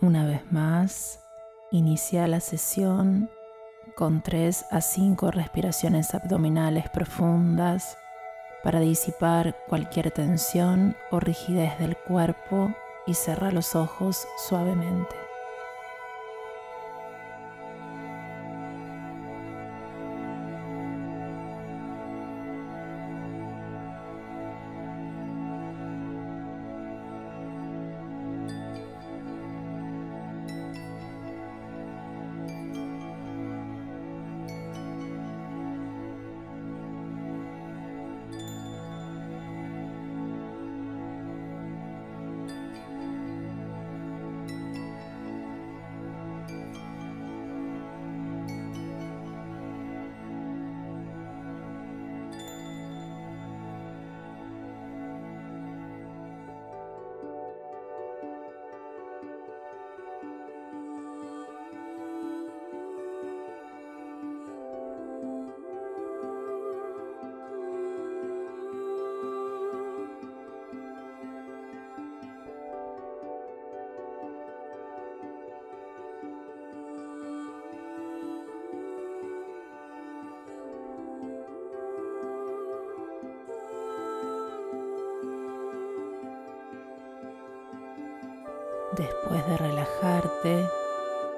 Una vez más, inicia la sesión con 3 a 5 respiraciones abdominales profundas para disipar cualquier tensión o rigidez del cuerpo y cerrar los ojos suavemente. Después de relajarte,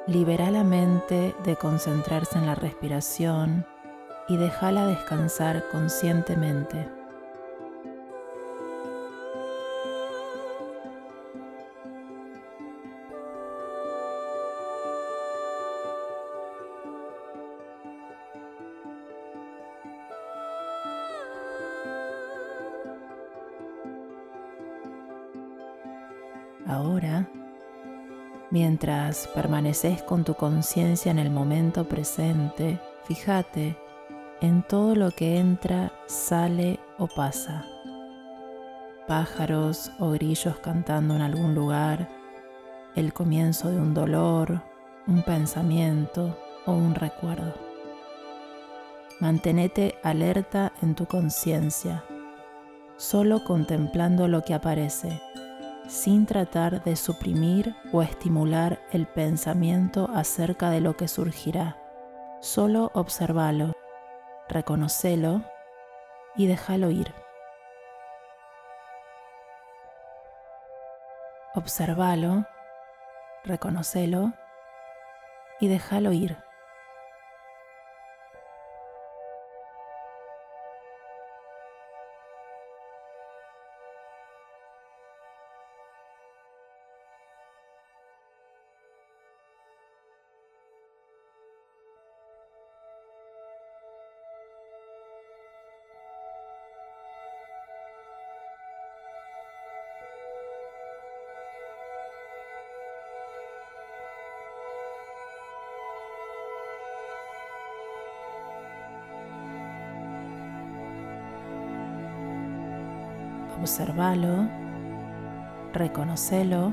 libera la mente de concentrarse en la respiración y déjala descansar conscientemente. Ahora Mientras permaneces con tu conciencia en el momento presente, fíjate en todo lo que entra, sale o pasa. Pájaros o grillos cantando en algún lugar, el comienzo de un dolor, un pensamiento o un recuerdo. Mantenete alerta en tu conciencia, solo contemplando lo que aparece sin tratar de suprimir o estimular el pensamiento acerca de lo que surgirá. Solo observalo, reconocelo y déjalo ir. Observalo, reconocelo y déjalo ir. Observalo, reconocelo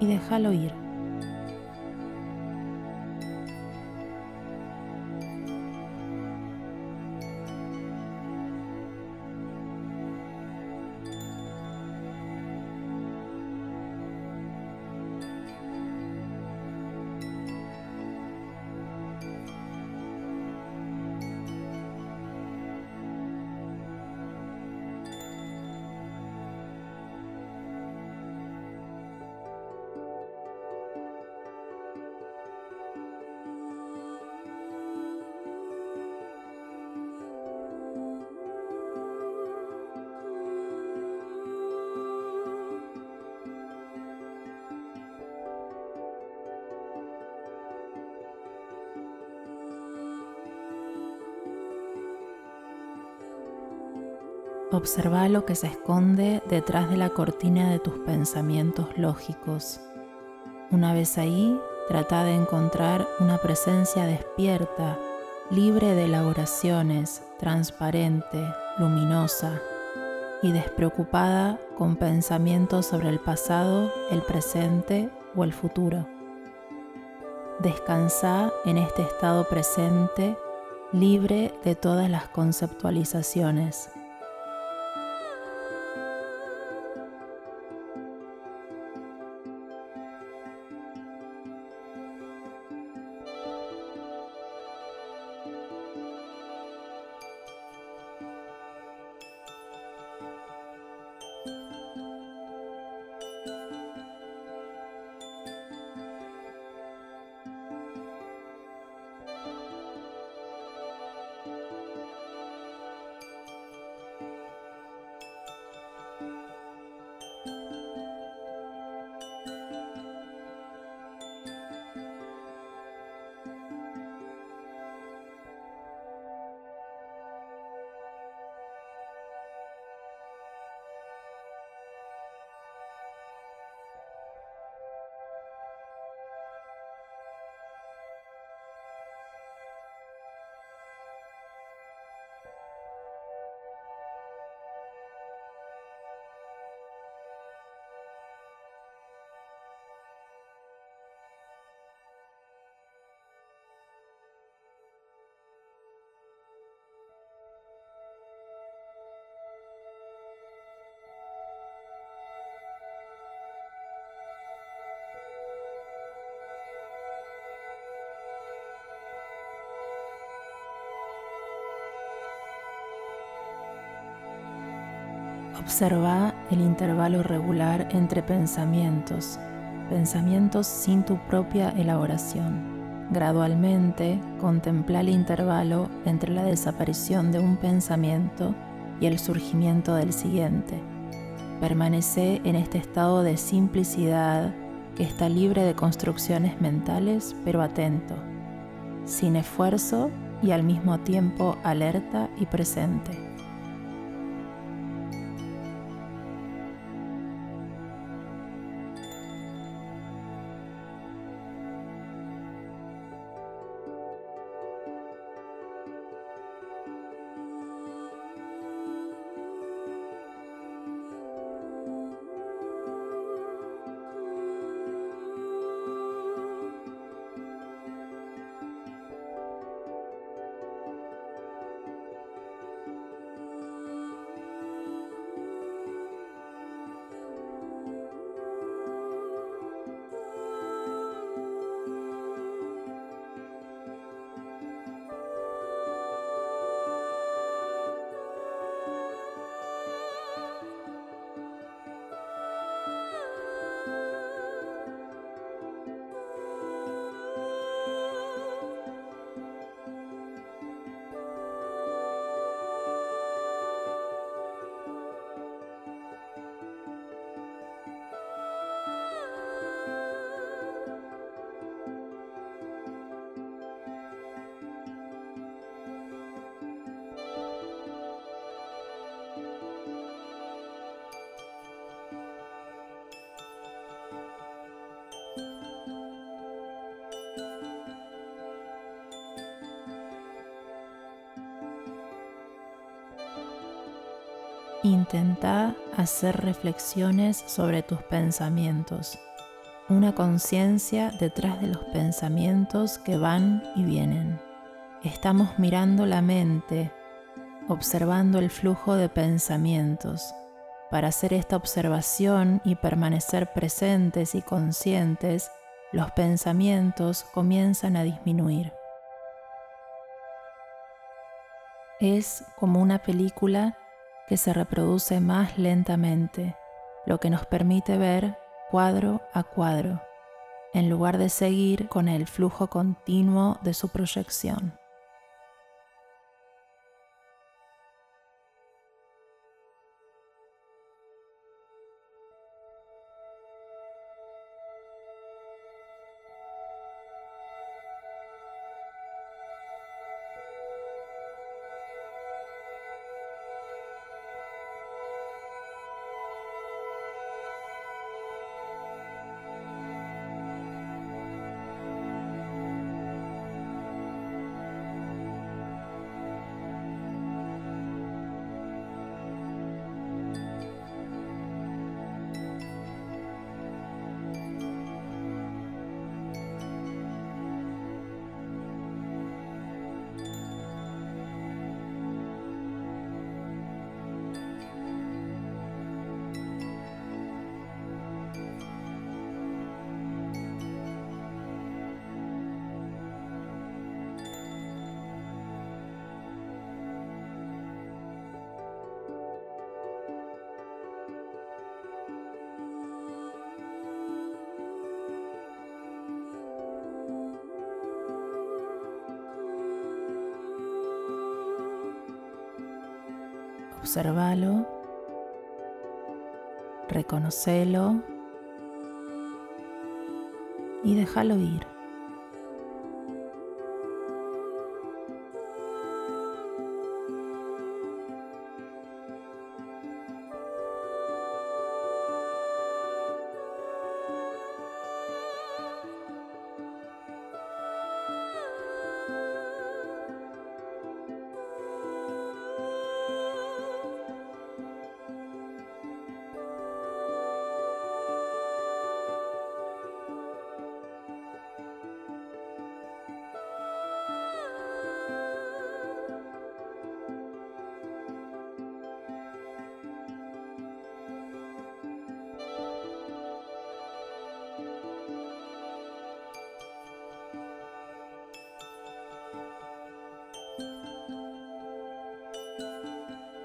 y déjalo ir. Observa lo que se esconde detrás de la cortina de tus pensamientos lógicos. Una vez ahí, trata de encontrar una presencia despierta, libre de elaboraciones, transparente, luminosa y despreocupada con pensamientos sobre el pasado, el presente o el futuro. Descansa en este estado presente, libre de todas las conceptualizaciones. Observa el intervalo regular entre pensamientos, pensamientos sin tu propia elaboración. Gradualmente contempla el intervalo entre la desaparición de un pensamiento y el surgimiento del siguiente. Permanece en este estado de simplicidad que está libre de construcciones mentales pero atento, sin esfuerzo y al mismo tiempo alerta y presente. Intenta hacer reflexiones sobre tus pensamientos, una conciencia detrás de los pensamientos que van y vienen. Estamos mirando la mente, observando el flujo de pensamientos. Para hacer esta observación y permanecer presentes y conscientes, los pensamientos comienzan a disminuir. Es como una película que se reproduce más lentamente, lo que nos permite ver cuadro a cuadro, en lugar de seguir con el flujo continuo de su proyección. Observalo, reconocelo y déjalo ir.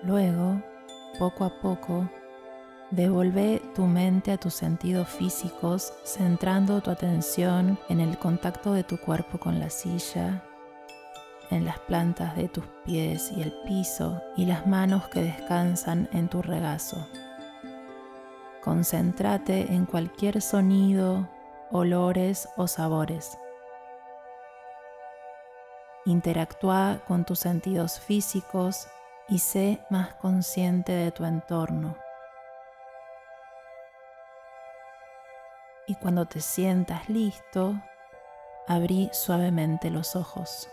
Luego, poco a poco, devuelve tu mente a tus sentidos físicos, centrando tu atención en el contacto de tu cuerpo con la silla, en las plantas de tus pies y el piso y las manos que descansan en tu regazo. Concéntrate en cualquier sonido, olores o sabores. Interactúa con tus sentidos físicos y sé más consciente de tu entorno. Y cuando te sientas listo, abrí suavemente los ojos.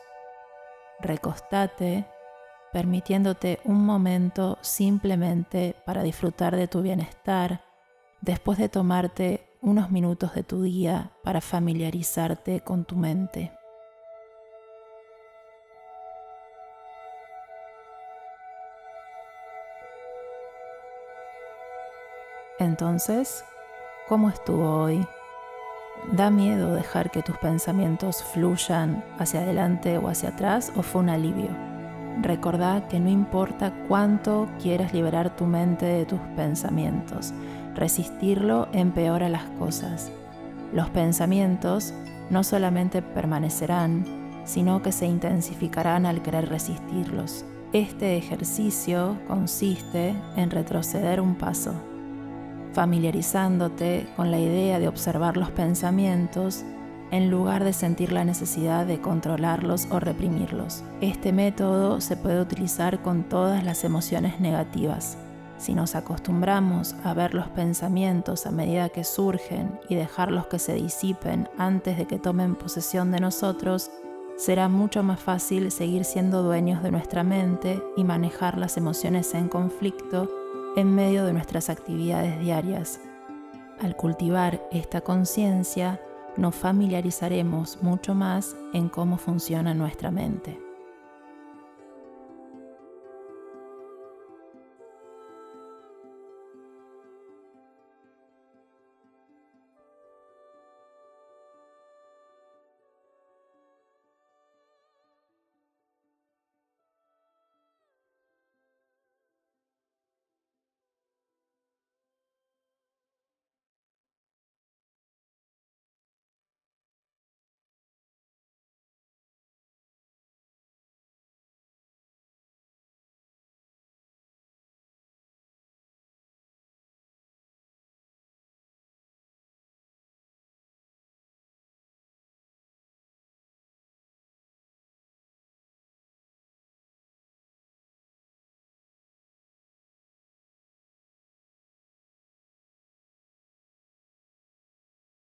Recostate, permitiéndote un momento simplemente para disfrutar de tu bienestar después de tomarte unos minutos de tu día para familiarizarte con tu mente. Entonces, ¿cómo estuvo hoy? ¿Da miedo dejar que tus pensamientos fluyan hacia adelante o hacia atrás o fue un alivio? Recordá que no importa cuánto quieras liberar tu mente de tus pensamientos, resistirlo empeora las cosas. Los pensamientos no solamente permanecerán, sino que se intensificarán al querer resistirlos. Este ejercicio consiste en retroceder un paso familiarizándote con la idea de observar los pensamientos en lugar de sentir la necesidad de controlarlos o reprimirlos. Este método se puede utilizar con todas las emociones negativas. Si nos acostumbramos a ver los pensamientos a medida que surgen y dejarlos que se disipen antes de que tomen posesión de nosotros, será mucho más fácil seguir siendo dueños de nuestra mente y manejar las emociones en conflicto en medio de nuestras actividades diarias. Al cultivar esta conciencia, nos familiarizaremos mucho más en cómo funciona nuestra mente.